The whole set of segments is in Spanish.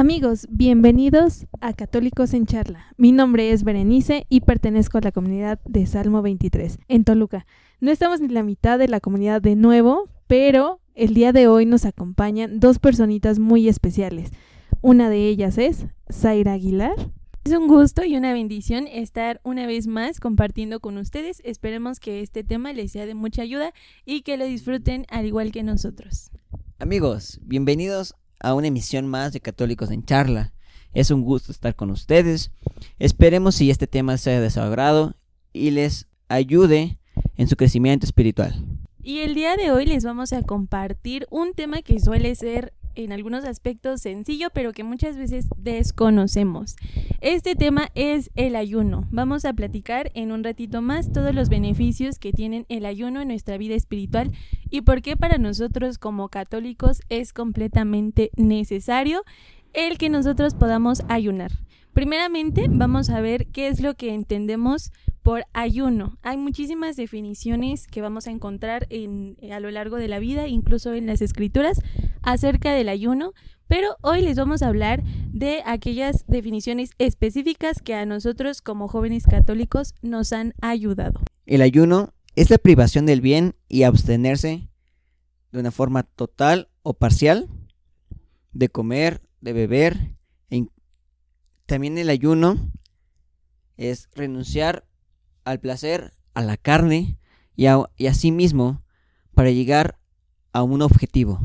Amigos, bienvenidos a Católicos en Charla. Mi nombre es Berenice y pertenezco a la comunidad de Salmo 23 en Toluca. No estamos ni la mitad de la comunidad de nuevo, pero el día de hoy nos acompañan dos personitas muy especiales. Una de ellas es Zaira Aguilar. Es un gusto y una bendición estar una vez más compartiendo con ustedes. Esperemos que este tema les sea de mucha ayuda y que lo disfruten al igual que nosotros. Amigos, bienvenidos a una emisión más de Católicos en Charla. Es un gusto estar con ustedes. Esperemos si este tema sea de su agrado y les ayude en su crecimiento espiritual. Y el día de hoy les vamos a compartir un tema que suele ser en algunos aspectos sencillo, pero que muchas veces desconocemos. Este tema es el ayuno. Vamos a platicar en un ratito más todos los beneficios que tienen el ayuno en nuestra vida espiritual y por qué para nosotros como católicos es completamente necesario el que nosotros podamos ayunar. Primeramente, vamos a ver qué es lo que entendemos por ayuno. Hay muchísimas definiciones que vamos a encontrar en, a lo largo de la vida, incluso en las escrituras, acerca del ayuno, pero hoy les vamos a hablar de aquellas definiciones específicas que a nosotros como jóvenes católicos nos han ayudado. El ayuno es la privación del bien y abstenerse de una forma total o parcial de comer, de beber. También el ayuno es renunciar al placer, a la carne y, a, y mismo para llegar a un objetivo.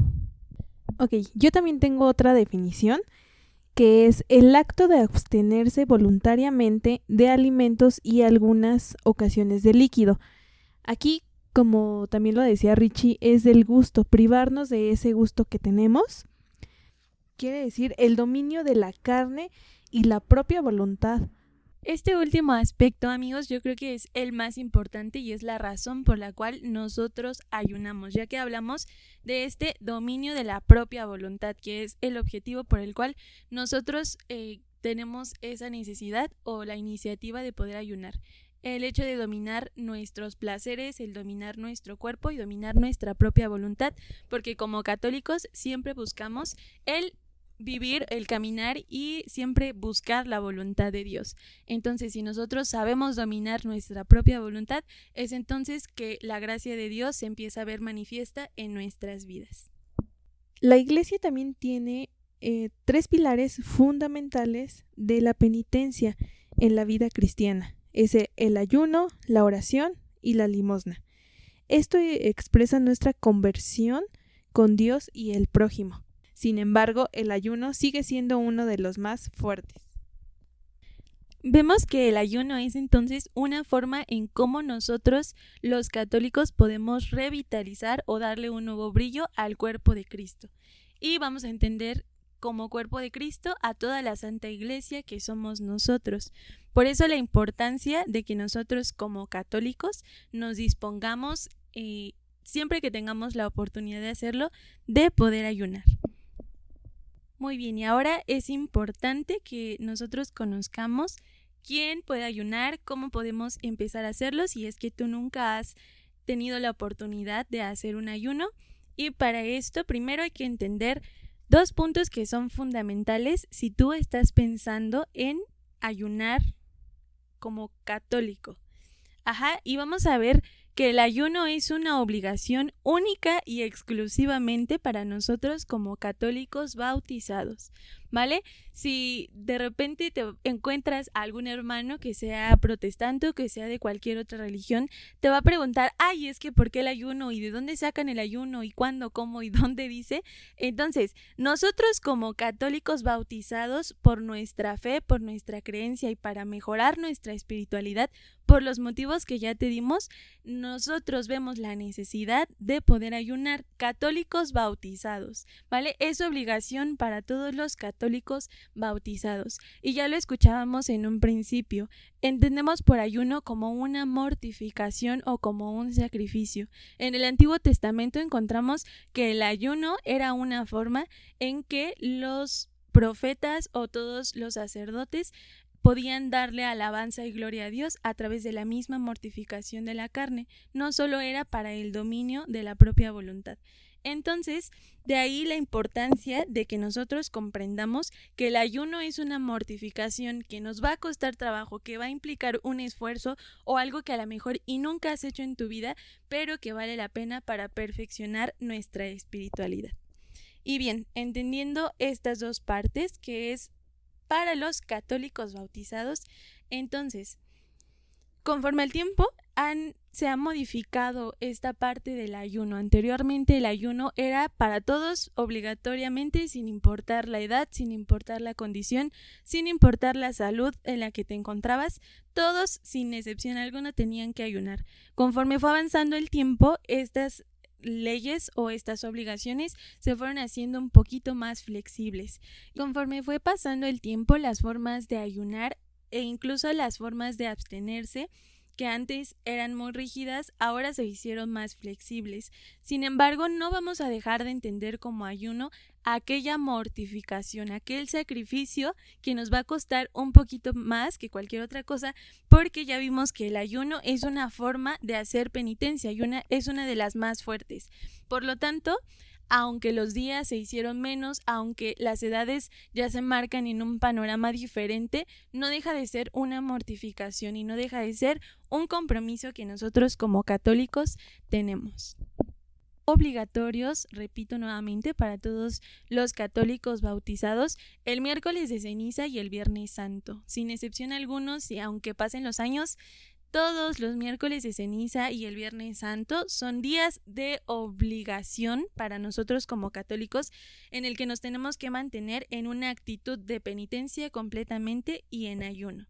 Ok, yo también tengo otra definición que es el acto de abstenerse voluntariamente de alimentos y algunas ocasiones de líquido. Aquí, como también lo decía Richie, es del gusto, privarnos de ese gusto que tenemos. Quiere decir el dominio de la carne y la propia voluntad. Este último aspecto, amigos, yo creo que es el más importante y es la razón por la cual nosotros ayunamos, ya que hablamos de este dominio de la propia voluntad, que es el objetivo por el cual nosotros eh, tenemos esa necesidad o la iniciativa de poder ayunar. El hecho de dominar nuestros placeres, el dominar nuestro cuerpo y dominar nuestra propia voluntad, porque como católicos siempre buscamos el vivir, el caminar y siempre buscar la voluntad de Dios. Entonces, si nosotros sabemos dominar nuestra propia voluntad, es entonces que la gracia de Dios se empieza a ver manifiesta en nuestras vidas. La iglesia también tiene eh, tres pilares fundamentales de la penitencia en la vida cristiana. Es el ayuno, la oración y la limosna. Esto expresa nuestra conversión con Dios y el prójimo. Sin embargo, el ayuno sigue siendo uno de los más fuertes. Vemos que el ayuno es entonces una forma en cómo nosotros los católicos podemos revitalizar o darle un nuevo brillo al cuerpo de Cristo. Y vamos a entender como cuerpo de Cristo a toda la Santa Iglesia que somos nosotros. Por eso la importancia de que nosotros como católicos nos dispongamos, eh, siempre que tengamos la oportunidad de hacerlo, de poder ayunar. Muy bien, y ahora es importante que nosotros conozcamos quién puede ayunar, cómo podemos empezar a hacerlo si es que tú nunca has tenido la oportunidad de hacer un ayuno. Y para esto, primero hay que entender dos puntos que son fundamentales si tú estás pensando en ayunar como católico. Ajá, y vamos a ver que el ayuno es una obligación única y exclusivamente para nosotros como católicos bautizados. ¿vale? Si de repente te encuentras a algún hermano que sea protestante o que sea de cualquier otra religión, te va a preguntar, ay, es que ¿por qué el ayuno? ¿Y de dónde sacan el ayuno? ¿Y cuándo? ¿Cómo? ¿Y dónde dice? Entonces, nosotros como católicos bautizados por nuestra fe, por nuestra creencia y para mejorar nuestra espiritualidad, por los motivos que ya te dimos, nosotros vemos la necesidad de poder ayunar católicos bautizados, ¿vale? Es obligación para todos los católicos bautizados. Y ya lo escuchábamos en un principio. Entendemos por ayuno como una mortificación o como un sacrificio. En el Antiguo Testamento encontramos que el ayuno era una forma en que los profetas o todos los sacerdotes podían darle alabanza y gloria a Dios a través de la misma mortificación de la carne, no solo era para el dominio de la propia voluntad. Entonces, de ahí la importancia de que nosotros comprendamos que el ayuno es una mortificación que nos va a costar trabajo, que va a implicar un esfuerzo o algo que a lo mejor y nunca has hecho en tu vida, pero que vale la pena para perfeccionar nuestra espiritualidad. Y bien, entendiendo estas dos partes, que es para los católicos bautizados, entonces, conforme al tiempo, se ha modificado esta parte del ayuno. Anteriormente el ayuno era para todos obligatoriamente sin importar la edad, sin importar la condición, sin importar la salud en la que te encontrabas, todos sin excepción alguna tenían que ayunar. Conforme fue avanzando el tiempo, estas leyes o estas obligaciones se fueron haciendo un poquito más flexibles. Conforme fue pasando el tiempo, las formas de ayunar e incluso las formas de abstenerse que antes eran muy rígidas, ahora se hicieron más flexibles. Sin embargo, no vamos a dejar de entender como ayuno aquella mortificación, aquel sacrificio que nos va a costar un poquito más que cualquier otra cosa, porque ya vimos que el ayuno es una forma de hacer penitencia y una, es una de las más fuertes. Por lo tanto, aunque los días se hicieron menos, aunque las edades ya se marcan en un panorama diferente, no deja de ser una mortificación y no deja de ser un compromiso que nosotros como católicos tenemos. Obligatorios, repito nuevamente, para todos los católicos bautizados, el miércoles de ceniza y el viernes santo. Sin excepción algunos, y aunque pasen los años, todos los miércoles de ceniza y el viernes santo son días de obligación para nosotros como católicos en el que nos tenemos que mantener en una actitud de penitencia completamente y en ayuno.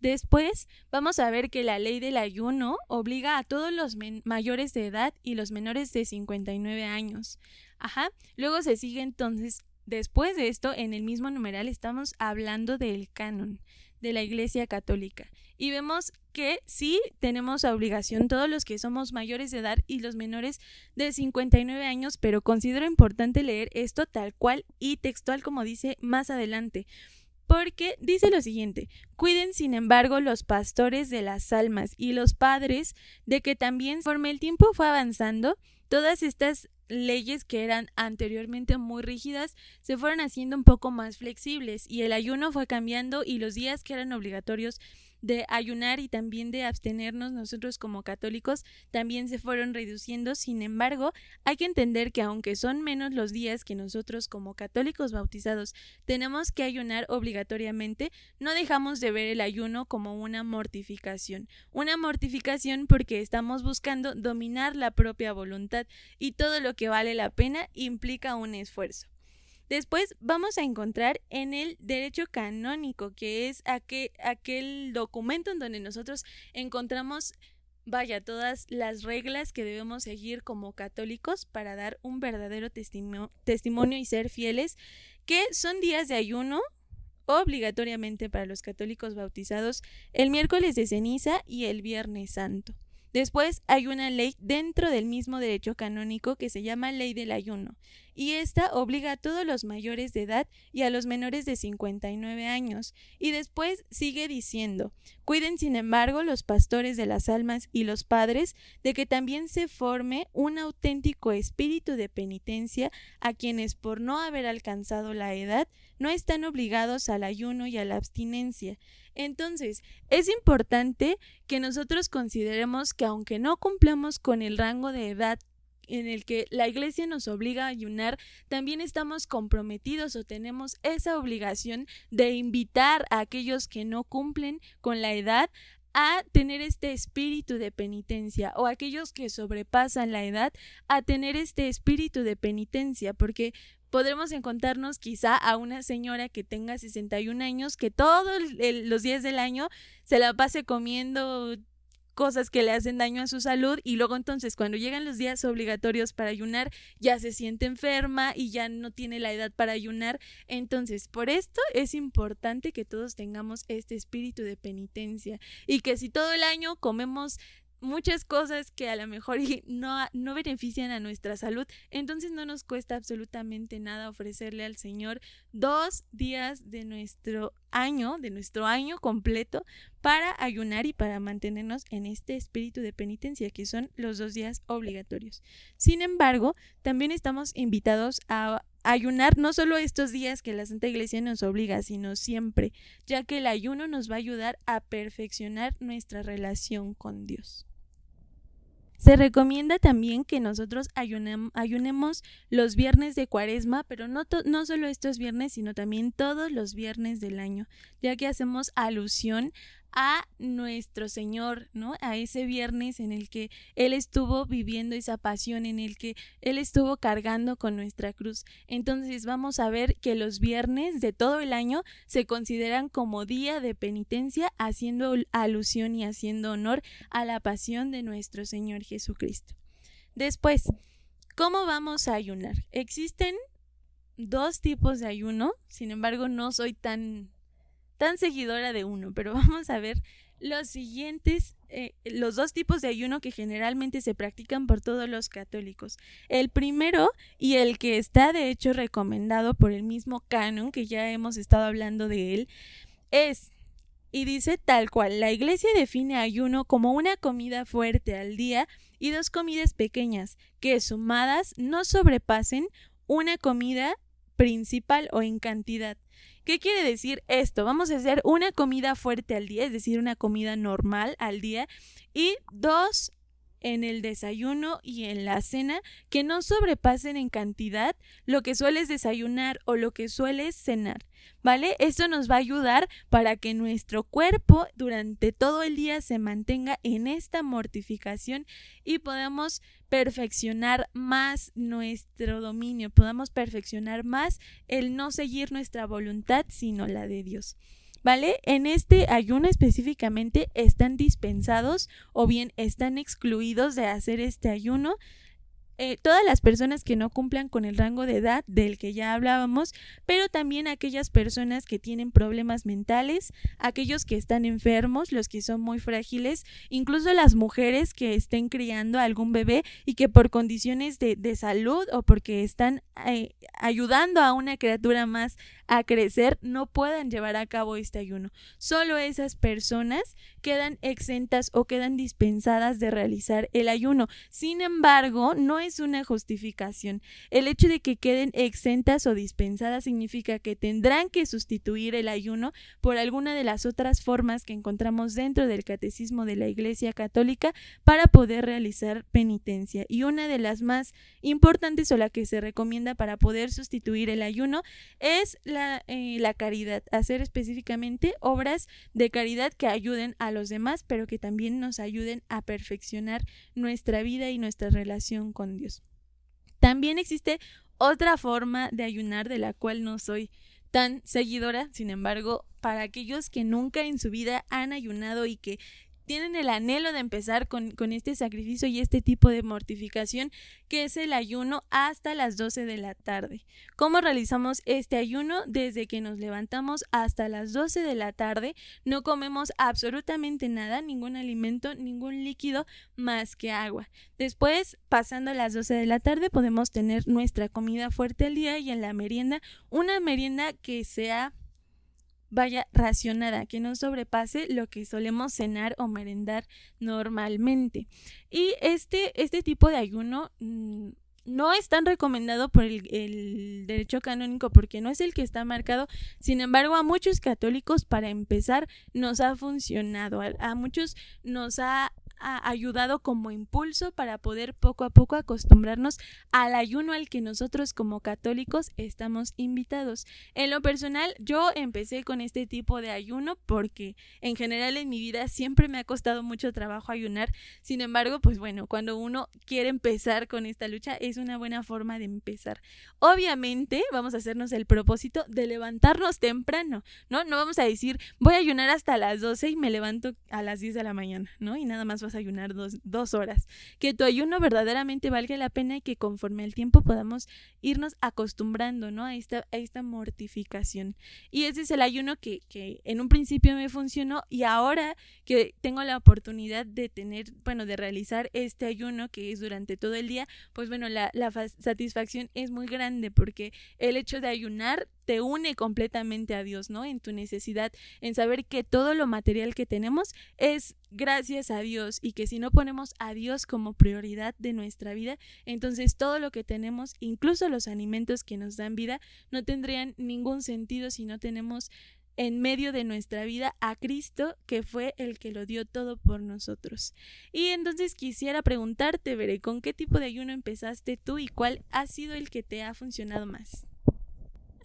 Después vamos a ver que la ley del ayuno obliga a todos los mayores de edad y los menores de 59 años. Ajá. Luego se sigue entonces, después de esto, en el mismo numeral estamos hablando del canon de la Iglesia Católica. Y vemos que sí tenemos obligación todos los que somos mayores de edad y los menores de 59 años, pero considero importante leer esto tal cual y textual como dice más adelante. Porque dice lo siguiente, cuiden sin embargo los pastores de las almas y los padres de que también, conforme el tiempo fue avanzando, todas estas leyes que eran anteriormente muy rígidas se fueron haciendo un poco más flexibles y el ayuno fue cambiando y los días que eran obligatorios de ayunar y también de abstenernos nosotros como católicos también se fueron reduciendo. Sin embargo, hay que entender que aunque son menos los días que nosotros como católicos bautizados tenemos que ayunar obligatoriamente, no dejamos de ver el ayuno como una mortificación. Una mortificación porque estamos buscando dominar la propia voluntad y todo lo que vale la pena implica un esfuerzo. Después vamos a encontrar en el derecho canónico, que es aquel, documento en donde nosotros encontramos vaya, todas las reglas que debemos seguir como católicos para dar un verdadero testimonio y ser fieles, que son días de ayuno obligatoriamente para los católicos bautizados el miércoles de ceniza y el viernes santo. Después hay una ley dentro del mismo derecho canónico que se llama ley del ayuno, y esta obliga a todos los mayores de edad y a los menores de 59 años. Y después sigue diciendo, cuiden sin embargo los pastores de las almas y los padres de que también se forme un auténtico espíritu de penitencia a quienes por no haber alcanzado la edad no están obligados al ayuno y a la abstinencia. Entonces, es importante que nosotros consideremos que aunque no cumplamos con el rango de edad en el que la iglesia nos obliga a ayunar, también estamos comprometidos o tenemos esa obligación de invitar a aquellos que no cumplen con la edad a tener este espíritu de penitencia o aquellos que sobrepasan la edad a tener este espíritu de penitencia, porque podremos encontrarnos quizá a una señora que tenga 61 años que todos los días del año se la pase comiendo cosas que le hacen daño a su salud y luego entonces cuando llegan los días obligatorios para ayunar ya se siente enferma y ya no tiene la edad para ayunar. Entonces, por esto es importante que todos tengamos este espíritu de penitencia y que si todo el año comemos muchas cosas que a lo mejor no, no benefician a nuestra salud, entonces no nos cuesta absolutamente nada ofrecerle al Señor dos días de nuestro año, de nuestro año completo, para ayunar y para mantenernos en este espíritu de penitencia, que son los dos días obligatorios. Sin embargo, también estamos invitados a ayunar no solo estos días que la Santa Iglesia nos obliga, sino siempre, ya que el ayuno nos va a ayudar a perfeccionar nuestra relación con Dios. Se recomienda también que nosotros ayunemos los viernes de cuaresma, pero no, no solo estos viernes, sino también todos los viernes del año, ya que hacemos alusión a nuestro Señor, ¿no? A ese viernes en el que Él estuvo viviendo esa pasión, en el que Él estuvo cargando con nuestra cruz. Entonces vamos a ver que los viernes de todo el año se consideran como día de penitencia, haciendo alusión y haciendo honor a la pasión de nuestro Señor Jesucristo. Después, ¿cómo vamos a ayunar? Existen dos tipos de ayuno, sin embargo no soy tan tan seguidora de uno, pero vamos a ver los siguientes, eh, los dos tipos de ayuno que generalmente se practican por todos los católicos. El primero, y el que está de hecho recomendado por el mismo canon, que ya hemos estado hablando de él, es, y dice tal cual, la iglesia define ayuno como una comida fuerte al día y dos comidas pequeñas, que sumadas no sobrepasen una comida principal o en cantidad. ¿Qué quiere decir esto? Vamos a hacer una comida fuerte al día, es decir, una comida normal al día y dos en el desayuno y en la cena que no sobrepasen en cantidad lo que sueles desayunar o lo que sueles cenar, ¿vale? Esto nos va a ayudar para que nuestro cuerpo durante todo el día se mantenga en esta mortificación y podamos perfeccionar más nuestro dominio, podamos perfeccionar más el no seguir nuestra voluntad, sino la de Dios. ¿Vale? En este ayuno específicamente están dispensados o bien están excluidos de hacer este ayuno eh, todas las personas que no cumplan con el rango de edad del que ya hablábamos, pero también aquellas personas que tienen problemas mentales, aquellos que están enfermos, los que son muy frágiles, incluso las mujeres que estén criando a algún bebé y que por condiciones de, de salud o porque están eh, ayudando a una criatura más a crecer no puedan llevar a cabo este ayuno. Solo esas personas quedan exentas o quedan dispensadas de realizar el ayuno. Sin embargo, no es una justificación. El hecho de que queden exentas o dispensadas significa que tendrán que sustituir el ayuno por alguna de las otras formas que encontramos dentro del catecismo de la Iglesia Católica para poder realizar penitencia. Y una de las más importantes o la que se recomienda para poder sustituir el ayuno es la eh, la, caridad, hacer específicamente obras de caridad que ayuden a los demás, pero que también nos ayuden a perfeccionar nuestra vida y nuestra relación con Dios. También existe otra forma de ayunar de la cual no soy tan seguidora, sin embargo, para aquellos que nunca en su vida han ayunado y que tienen el anhelo de empezar con, este sacrificio y este tipo de mortificación, que es el ayuno hasta las 12 de la tarde. ¿Cómo realizamos este ayuno? Desde que nos levantamos hasta las 12 de la tarde, no comemos absolutamente nada, ningún alimento, ningún líquido más que agua. Después, pasando las 12 de la tarde, podemos tener nuestra comida fuerte al día y en la merienda, una merienda que sea vaya racionada, que no sobrepase lo que solemos cenar o merendar normalmente. Y este, este tipo de ayuno mm, no es tan recomendado por el, derecho canónico porque no es el que está marcado. Sin embargo, a muchos católicos, para empezar, nos ha funcionado. a muchos nos ha ha ayudado como impulso para poder poco a poco acostumbrarnos al ayuno al que nosotros como católicos estamos invitados. En lo personal, yo empecé con este tipo de ayuno porque en general en mi vida siempre me ha costado mucho trabajo ayunar. Sin embargo, pues bueno, cuando uno quiere empezar con esta lucha es una buena forma de empezar. Obviamente, vamos a hacernos el propósito de levantarnos temprano, ¿no? No vamos a decir, voy a ayunar hasta las 12 y me levanto a las 10 de la mañana, ¿no? Y nada más a ayunar dos, dos, horas. Que tu ayuno verdaderamente valga la pena y que conforme al tiempo podamos irnos acostumbrando, ¿no? A esta, a esta mortificación. Y ese es el ayuno que, que en un principio me funcionó y ahora que tengo la oportunidad de tener, bueno, de realizar este ayuno que es durante todo el día, pues bueno, la, la satisfacción es muy grande porque el hecho de ayunar te une completamente a Dios, ¿no? En tu necesidad, en saber que todo lo material que tenemos es gracias a Dios y que si no ponemos a Dios como prioridad de nuestra vida, entonces todo lo que tenemos, incluso los alimentos que nos dan vida, no tendrían ningún sentido si no tenemos en medio de nuestra vida a Cristo, que fue el que lo dio todo por nosotros. Y entonces quisiera preguntarte, Veré, ¿con qué tipo de ayuno empezaste tú y cuál ha sido el que te ha funcionado más?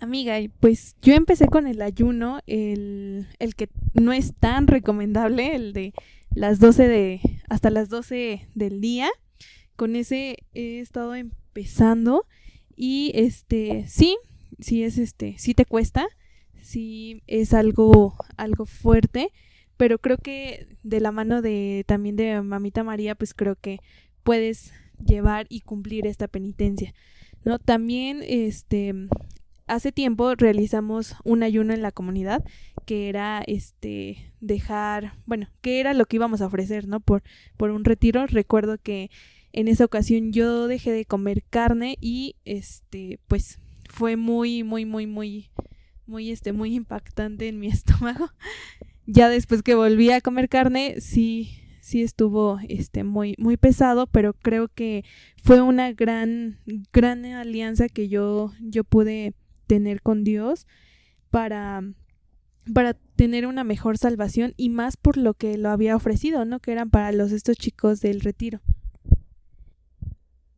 Amiga, pues yo empecé con el ayuno, el, el que no es tan recomendable, el de las 12 de, hasta las 12 del día. Con ese he estado empezando y este, sí, sí es este, sí te cuesta, sí es algo, algo fuerte, pero creo que de la mano de también de mamita María, pues creo que puedes llevar y cumplir esta penitencia. ¿no? También este hace tiempo realizamos un ayuno en la comunidad que era este dejar, bueno, que era lo que íbamos a ofrecer, ¿no? Por por un retiro. Recuerdo que en esa ocasión yo dejé de comer carne y este pues fue muy muy muy muy muy este muy impactante en mi estómago. ya después que volví a comer carne, sí sí estuvo este muy muy pesado, pero creo que fue una gran gran alianza que yo yo pude tener con Dios para para tener una mejor salvación y más por lo que lo había ofrecido, ¿no? Que eran para los estos chicos del retiro.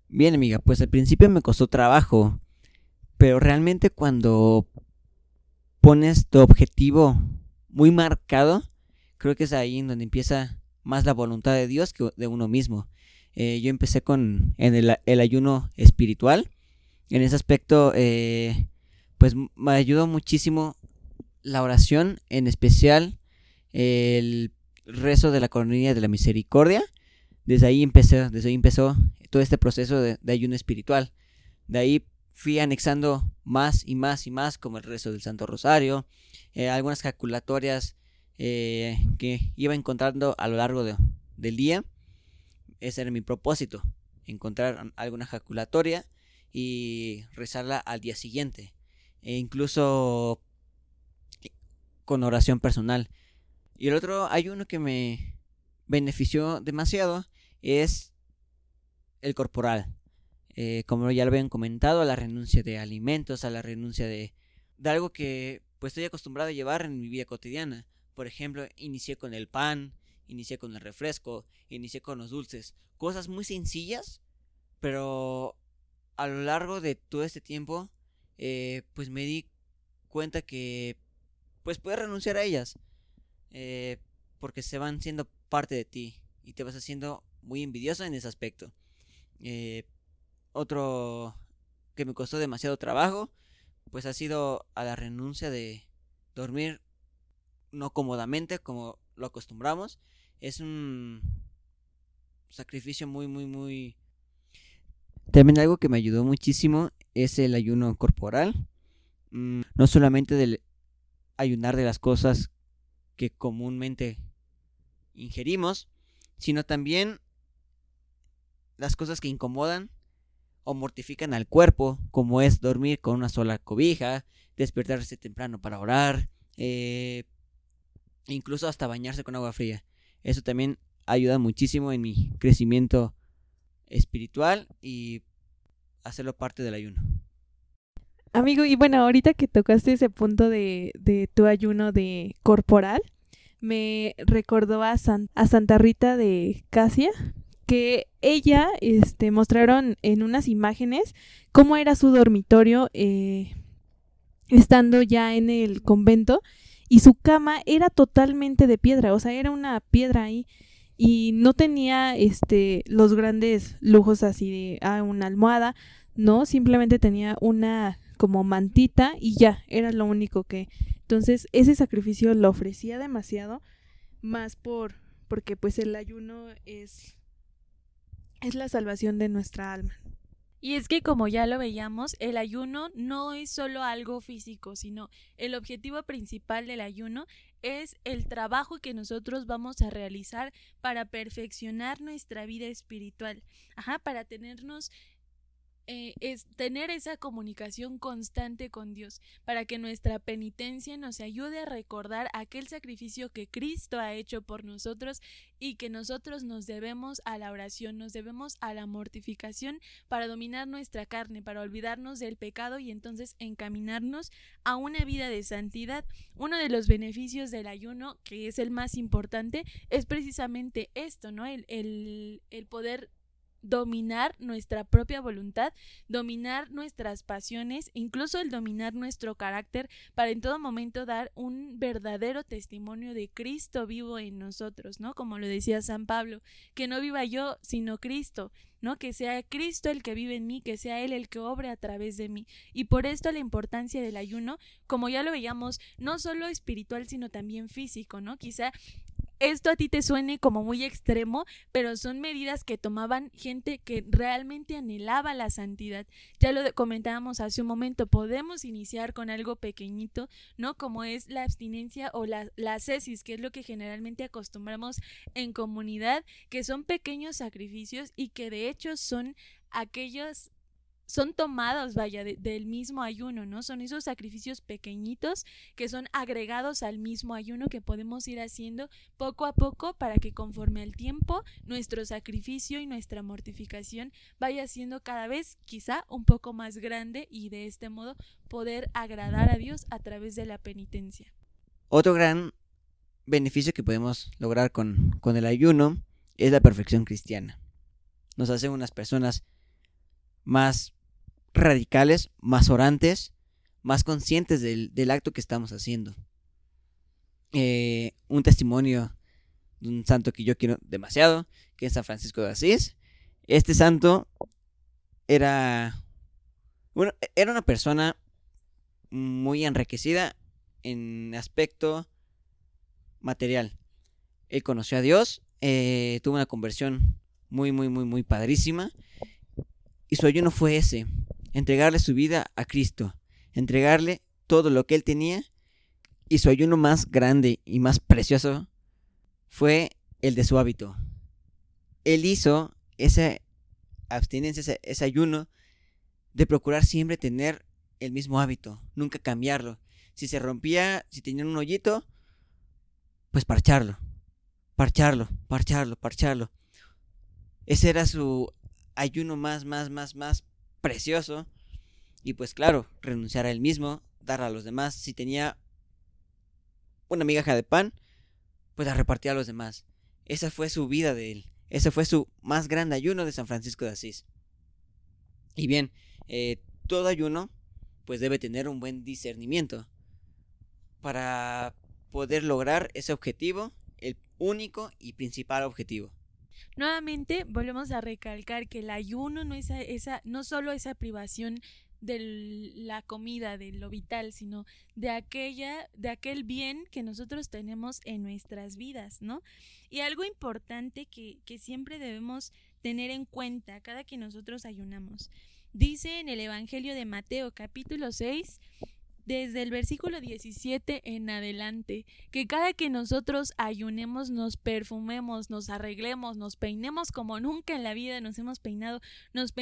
Bien, amiga, pues al principio me costó trabajo, pero realmente cuando pones tu objetivo muy marcado, creo que es ahí en donde empieza más la voluntad de Dios que de uno mismo. Eh, yo empecé con en el, el, ayuno espiritual. En ese aspecto, eh, pues me ayudó muchísimo la oración, en especial el rezo de la coronilla de la misericordia. Desde ahí desde ahí empezó todo este proceso de, ayuno espiritual. De ahí fui anexando más y más y más, como el rezo del Santo Rosario, eh, algunas calculatorias eh, que iba encontrando a lo largo del día. Ese era mi propósito, encontrar alguna calculatoria y rezarla al día siguiente e incluso con oración personal. Y el otro, hay uno que me benefició demasiado, es el corporal. Eh, como ya lo habían comentado, a la renuncia de alimentos, a la renuncia de, de algo que pues estoy acostumbrado a llevar en mi vida cotidiana. Por ejemplo, inicié con el pan, inicié con el refresco, inicié con los dulces. Cosas muy sencillas, pero a lo largo de todo este tiempo eh, pues me di cuenta que pues puedes renunciar a ellas eh, porque se van siendo parte de ti y te vas haciendo muy envidioso en ese aspecto. Eh, otro que me costó demasiado trabajo pues ha sido a la renuncia de dormir no cómodamente como lo acostumbramos. Es un sacrificio muy, muy, muy... También algo que me ayudó muchísimo es el ayuno corporal. Mm, no solamente del ayunar de las cosas que comúnmente ingerimos, sino también las cosas que incomodan o mortifican al cuerpo, como es dormir con una sola cobija, despertarse temprano para orar, eh, incluso hasta bañarse con agua fría. Eso también ayuda muchísimo en mi crecimiento espiritual y hacerlo parte del ayuno. Amigo, y bueno, ahorita que tocaste ese punto de, de tu ayuno de corporal, me recordó a, a Santa Rita de Casia, que ella este, mostraron en unas imágenes cómo era su dormitorio eh, estando ya en el convento y su cama era totalmente de piedra, o sea, era una piedra ahí y no tenía este los grandes lujos así de ah, una almohada, no, simplemente tenía una como mantita y ya, era lo único que. Entonces, ese sacrificio lo ofrecía demasiado más por porque pues el ayuno es es la salvación de nuestra alma. Y es que como ya lo veíamos, el ayuno no es solo algo físico, sino el objetivo principal del ayuno es el trabajo que nosotros vamos a realizar para perfeccionar nuestra vida espiritual, ajá, para tenernos eh, es tener esa comunicación constante con Dios, para que nuestra penitencia nos ayude a recordar aquel sacrificio que Cristo ha hecho por nosotros y que nosotros nos debemos a la oración, nos debemos a la mortificación para dominar nuestra carne, para olvidarnos del pecado y entonces encaminarnos a una vida de santidad. Uno de los beneficios del ayuno, que es el más importante, es precisamente esto, ¿no? El, el, el poder dominar nuestra propia voluntad, dominar nuestras pasiones, incluso el dominar nuestro carácter para en todo momento dar un verdadero testimonio de Cristo vivo en nosotros, ¿no? Como lo decía San Pablo, que no viva yo, sino Cristo, ¿no? Que sea Cristo el que vive en mí, que sea Él el que obre a través de mí. Y por esto la importancia del ayuno, como ya lo veíamos, no solo espiritual, sino también físico, ¿no? Quizá esto a ti te suene como muy extremo, pero son medidas que tomaban gente que realmente anhelaba la santidad. Ya lo comentábamos hace un momento, podemos iniciar con algo pequeñito, ¿no? Como es la abstinencia o la, la cesis, que es lo que generalmente acostumbramos en comunidad, que son pequeños sacrificios y que de hecho son aquellos son tomados, vaya, del mismo ayuno, ¿no? Son esos sacrificios pequeñitos que son agregados al mismo ayuno que podemos ir haciendo poco a poco para que conforme al tiempo nuestro sacrificio y nuestra mortificación vaya siendo cada vez quizá un poco más grande y de este modo poder agradar a Dios a través de la penitencia. Otro gran beneficio que podemos lograr con, con el ayuno es la perfección cristiana. Nos hace unas personas más radicales, más orantes, más conscientes del, acto que estamos haciendo. Eh, un testimonio de un santo que yo quiero demasiado, que es San Francisco de Asís. Este santo era, bueno, era una persona muy enriquecida en aspecto material. Él conoció a Dios, eh, tuvo una conversión muy, muy, muy, muy padrísima. Y su ayuno fue ese, entregarle su vida a Cristo, entregarle todo lo que él tenía. Y su ayuno más grande y más precioso fue el de su hábito. Él hizo esa abstinencia, ese, ayuno de procurar siempre tener el mismo hábito, nunca cambiarlo. Si se rompía, si tenía un hoyito, pues parcharlo, parcharlo, parcharlo, parcharlo. Ese era su ayuno más, más, más, más precioso. Y pues claro, renunciar a él mismo, dar a los demás. Si tenía una migaja de pan, pues la repartía a los demás. Esa fue su vida de él. Ese fue su más grande ayuno de San Francisco de Asís. Y bien, eh, todo ayuno pues debe tener un buen discernimiento para poder lograr ese objetivo, el único y principal objetivo. Nuevamente volvemos a recalcar que el ayuno no es esa, no solo esa privación de la comida, de lo vital, sino de aquella, de aquel bien que nosotros tenemos en nuestras vidas, ¿no? Y algo importante que, que siempre debemos tener en cuenta cada que nosotros ayunamos. Dice en el Evangelio de Mateo capítulo 6, desde el versículo 17 en adelante, que cada que nosotros ayunemos, nos perfumemos, nos arreglemos, nos peinemos como nunca en la vida nos hemos peinado, nos,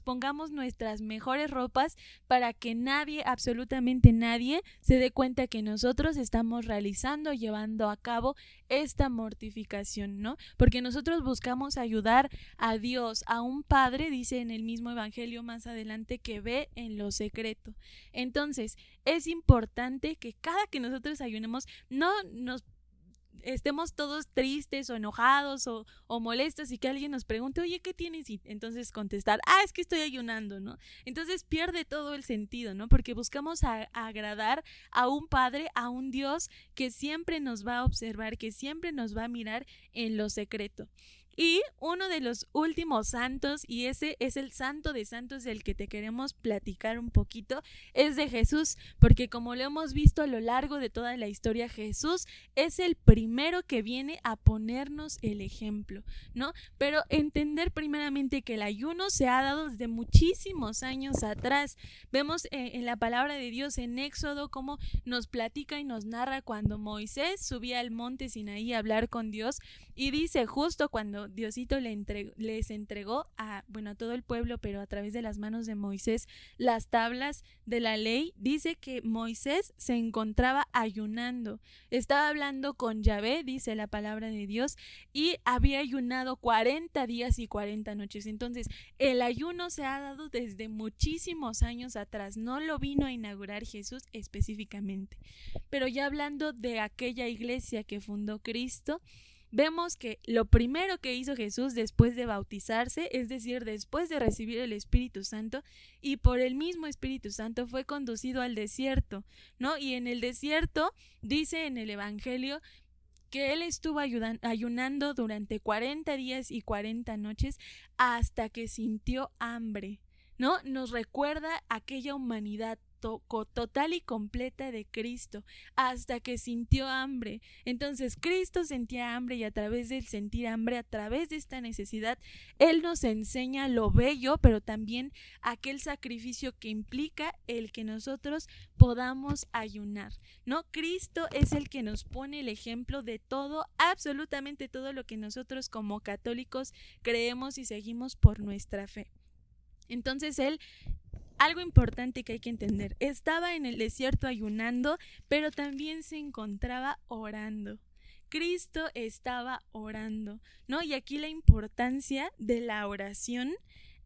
pongamos nuestras mejores ropas para que nadie, absolutamente nadie, se dé cuenta que nosotros estamos realizando, llevando a cabo esta mortificación, ¿no? Porque nosotros buscamos ayudar a Dios, a un Padre, dice en el mismo Evangelio más adelante, que ve en lo secreto. Entonces, es importante que cada que nosotros ayunemos no nos estemos todos tristes o enojados o, molestos y que alguien nos pregunte, oye, ¿qué tienes? Y entonces contestar, ah, es que estoy ayunando, ¿no? Entonces pierde todo el sentido, ¿no? Porque buscamos agradar a un Padre, a un Dios que siempre nos va a observar, que siempre nos va a mirar en lo secreto. Y uno de los últimos santos, y ese es el santo de santos del que te queremos platicar un poquito, es de Jesús, porque como lo hemos visto a lo largo de toda la historia, Jesús es el primero que viene a ponernos el ejemplo, ¿no? Pero entender primeramente que el ayuno se ha dado desde muchísimos años atrás. Vemos eh, en la palabra de Dios en Éxodo cómo nos platica y nos narra cuando Moisés subía al monte Sinaí a hablar con Dios y dice justo cuando Diosito le les entregó a, bueno, a todo el pueblo, pero a través de las manos de Moisés, las tablas de la ley, dice que Moisés se encontraba ayunando. Estaba hablando con Yahvé, dice la palabra de Dios, y había ayunado 40 días y 40 noches. Entonces, el ayuno se ha dado desde muchísimos años atrás. No lo vino a inaugurar Jesús específicamente. Pero ya hablando de aquella iglesia que fundó Cristo, vemos que lo primero que hizo Jesús después de bautizarse, es decir, después de recibir el Espíritu Santo, y por el mismo Espíritu Santo fue conducido al desierto, ¿no? Y en el desierto dice en el Evangelio que él estuvo ayunando durante 40 días y 40 noches hasta que sintió hambre, ¿no? Nos recuerda aquella humanidad total y completa de Cristo hasta que sintió hambre. Entonces Cristo sentía hambre y a través del sentir hambre, a través de esta necesidad, Él nos enseña lo bello, pero también aquel sacrificio que implica el que nosotros podamos ayunar. ¿No? Cristo es el que nos pone el ejemplo de todo, absolutamente todo lo que nosotros como católicos creemos y seguimos por nuestra fe. Entonces Él algo importante que hay que entender, estaba en el desierto ayunando, pero también se encontraba orando. Cristo estaba orando, ¿no? Y aquí la importancia de la oración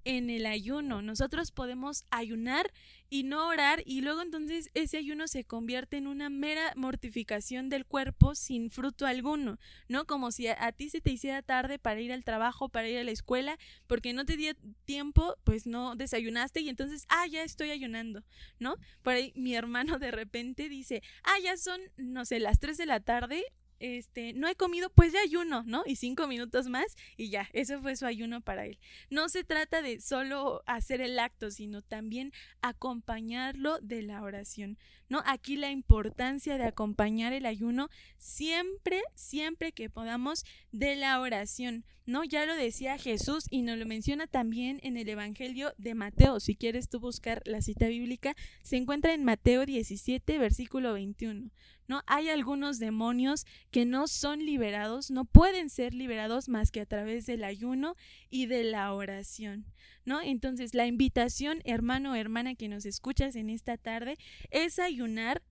en el ayuno. Nosotros podemos ayunar y no orar y luego entonces ese ayuno se convierte en una mera mortificación del cuerpo sin fruto alguno, ¿no? Como si a, ti se te hiciera tarde para ir al trabajo, para ir a la escuela, porque no te dio tiempo, pues no desayunaste y entonces, ah, ya estoy ayunando, ¿no? Por ahí mi hermano de repente dice, ah, ya son, no sé, las 3 de la tarde, este, no he comido, pues ya ayuno, ¿no? Y cinco minutos más y ya, eso fue su ayuno para él. No se trata de solo hacer el acto, sino también acompañarlo de la oración, ¿no? Aquí la importancia de acompañar el ayuno siempre, siempre que podamos de la oración, ¿no? Ya lo decía Jesús y nos lo menciona también en el Evangelio de Mateo. Si quieres tú buscar la cita bíblica, se encuentra en Mateo 17, versículo 21. ¿No? Hay algunos demonios que no son liberados, no pueden ser liberados más que a través del ayuno y de la oración, ¿no? Entonces, la invitación, hermano o hermana que nos escuchas en esta tarde, es ayunar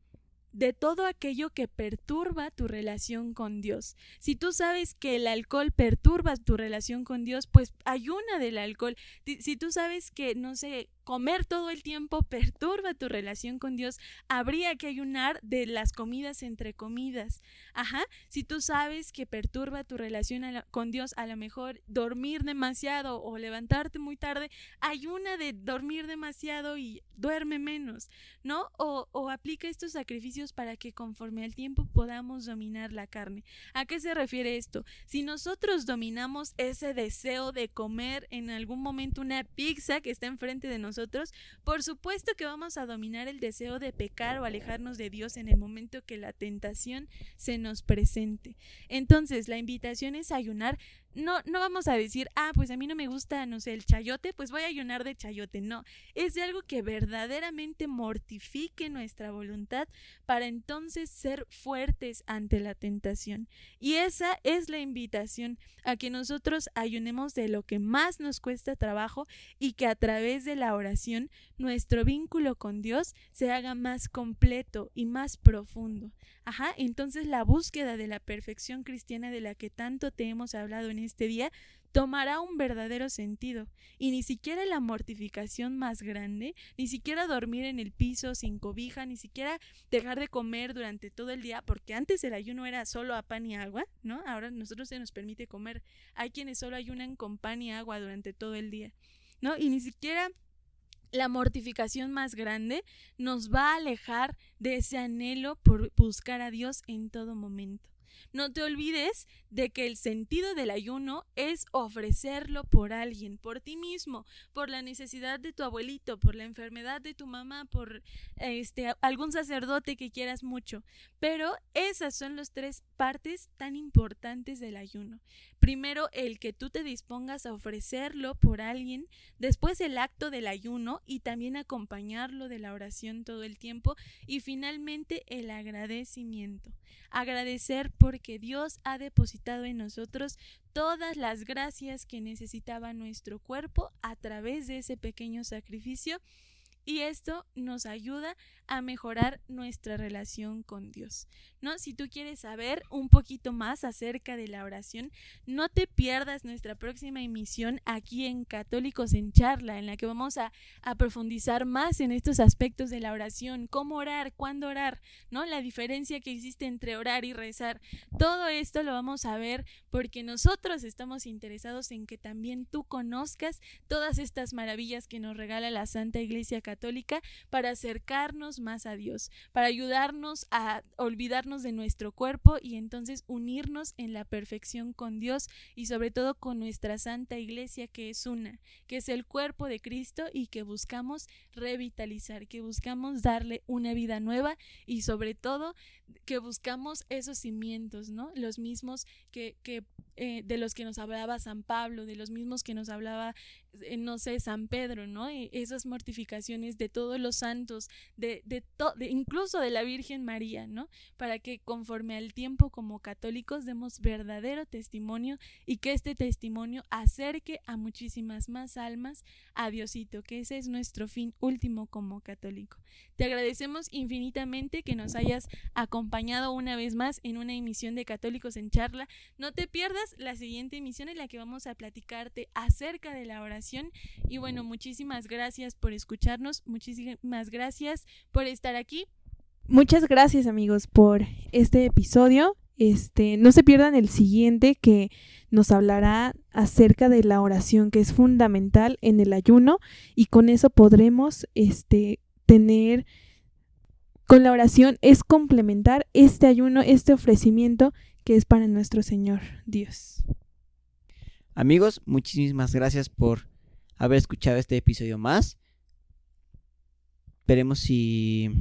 de todo aquello que perturba tu relación con Dios. Si tú sabes que el alcohol perturba tu relación con Dios, pues ayuna del alcohol. Si tú sabes que, no sé, comer todo el tiempo perturba tu relación con Dios, habría que ayunar de las comidas entre comidas. Ajá, si tú sabes que perturba tu relación con Dios, a lo mejor dormir demasiado o levantarte muy tarde, ayuna de dormir demasiado y duerme menos, ¿no? O, o aplica estos sacrificios para que conforme al tiempo podamos dominar la carne. ¿A qué se refiere esto? Si nosotros dominamos ese deseo de comer en algún momento una pizza que está enfrente de nosotros, nosotros, por supuesto que vamos a dominar el deseo de pecar o alejarnos de Dios en el momento que la tentación se nos presente. Entonces, la invitación es ayunar no, no vamos a decir, ah, pues a mí no me gusta, no sé, el chayote, pues voy a ayunar de chayote. No, es de algo que verdaderamente mortifique nuestra voluntad para entonces ser fuertes ante la tentación. Y esa es la invitación a que nosotros ayunemos de lo que más nos cuesta trabajo y que a través de la oración nuestro vínculo con Dios se haga más completo y más profundo. Ajá, entonces la búsqueda de la perfección cristiana de la que tanto te hemos hablado en este día tomará un verdadero sentido. Y ni siquiera la mortificación más grande, ni siquiera dormir en el piso sin cobija, ni siquiera dejar de comer durante todo el día, porque antes el ayuno era solo a pan y agua, ¿no? Ahora nosotros se nos permite comer. Hay quienes solo ayunan con pan y agua durante todo el día, ¿no? Y ni siquiera la mortificación más grande nos va a alejar de ese anhelo por buscar a Dios en todo momento. No te olvides de que el sentido del ayuno es ofrecerlo por alguien, por ti mismo, por la necesidad de tu abuelito, por la enfermedad de tu mamá, por este algún sacerdote que quieras mucho. Pero esas son las tres partes tan importantes del ayuno. Primero, el que tú te dispongas a ofrecerlo por alguien, después el acto del ayuno y también acompañarlo de la oración todo el tiempo y finalmente el agradecimiento. Agradecer porque Dios ha depositado en nosotros todas las gracias que necesitaba nuestro cuerpo a través de ese pequeño sacrificio y esto nos ayuda a mejorar nuestra relación con Dios. ¿No? Si tú quieres saber un poquito más acerca de la oración, no te pierdas nuestra próxima emisión aquí en Católicos en Charla, en la que vamos a, a profundizar más en estos aspectos de la oración, cómo orar, cuándo orar, ¿no? La diferencia que existe entre orar y rezar. Todo esto lo vamos a ver porque nosotros estamos interesados en que también tú conozcas todas estas maravillas que nos regala la Santa Iglesia Católica para acercarnos más a Dios, para ayudarnos a olvidarnos de nuestro cuerpo y entonces unirnos en la perfección con Dios y sobre todo con nuestra Santa Iglesia que es una, que es el cuerpo de Cristo y que buscamos revitalizar, que buscamos darle una vida nueva y sobre todo que buscamos esos cimientos, ¿no? Los mismos que, eh, de los que nos hablaba San Pablo, de los mismos que nos hablaba, no sé, San Pedro, ¿no? Y esas mortificaciones de todos los santos, de, de, de, incluso de la Virgen María, ¿no? Para que conforme al tiempo como católicos demos verdadero testimonio y que este testimonio acerque a muchísimas más almas a Diosito, que ese es nuestro fin último como católico. Te agradecemos infinitamente que nos hayas acompañado una vez más en una emisión de Católicos en Charla. No te pierdas la siguiente emisión en la que vamos a platicarte acerca de la oración. Y bueno, muchísimas gracias por escucharnos, muchísimas gracias por estar aquí. Muchas gracias amigos por este episodio. Este, no se pierdan el siguiente que nos hablará acerca de la oración que es fundamental en el ayuno y con eso podremos este tener con la oración es complementar este ayuno, este ofrecimiento que es para nuestro Señor Dios. Amigos, muchísimas gracias por haber escuchado este episodio más. Esperemos si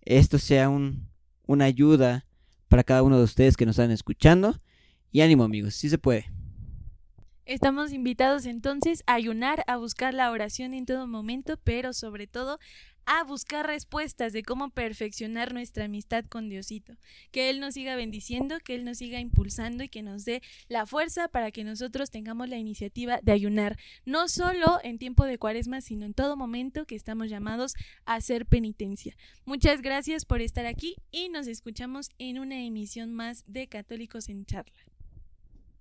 esto sea un, una ayuda para cada uno de ustedes que nos están escuchando. Y ánimo amigos, si se puede. Estamos invitados entonces a ayunar, a buscar la oración en todo momento, pero sobre todo a buscar respuestas de cómo perfeccionar nuestra amistad con Diosito. Que Él nos siga bendiciendo, que Él nos siga impulsando y que nos dé la fuerza para que nosotros tengamos la iniciativa de ayunar, no solo en tiempo de cuaresma, sino en todo momento que estamos llamados a hacer penitencia. Muchas gracias por estar aquí y nos escuchamos en una emisión más de Católicos en Charla.